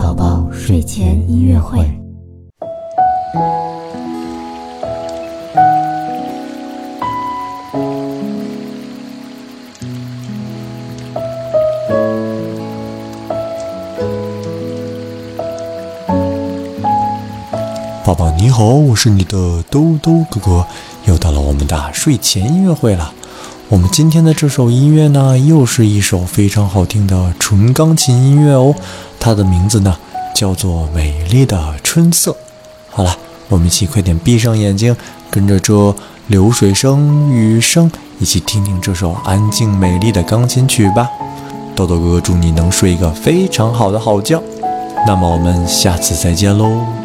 宝宝睡前音乐会。宝宝你好，我是你的兜兜哥哥，又到了我们的睡前音乐会了。我们今天的这首音乐呢，又是一首非常好听的纯钢琴音乐哦。它的名字呢，叫做《美丽的春色》。好了，我们一起快点闭上眼睛，跟着这流水声、雨声，一起听听这首安静美丽的钢琴曲吧。豆豆哥哥祝你能睡一个非常好的好觉。那么我们下次再见喽。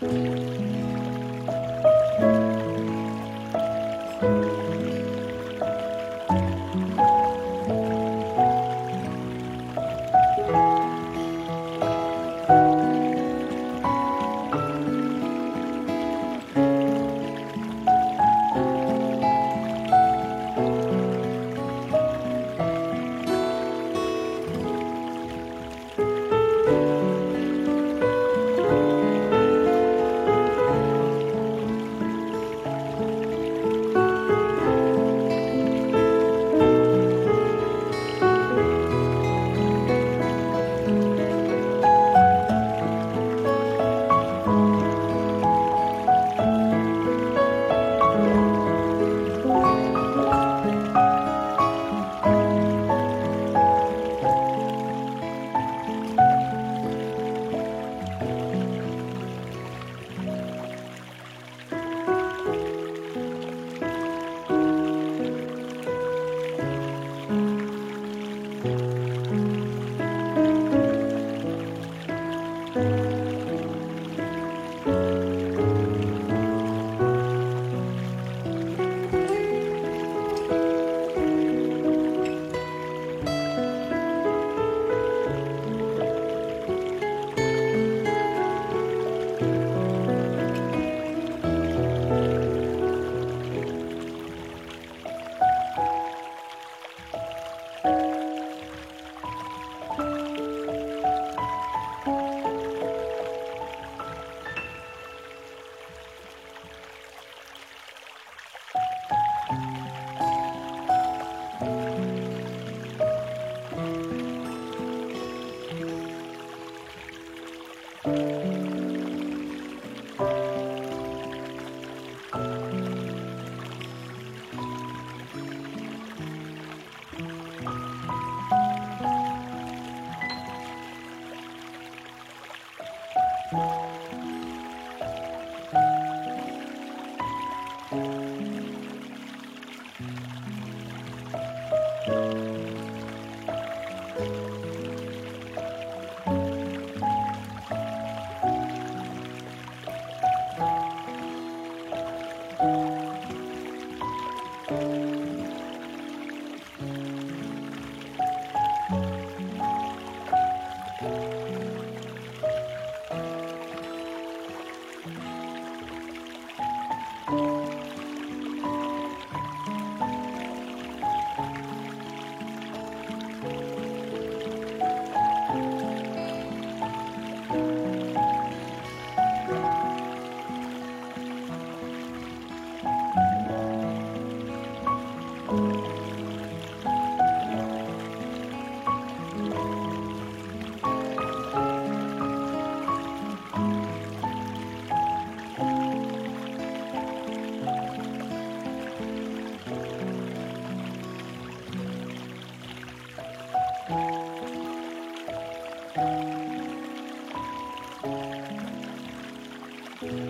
Música Thank you.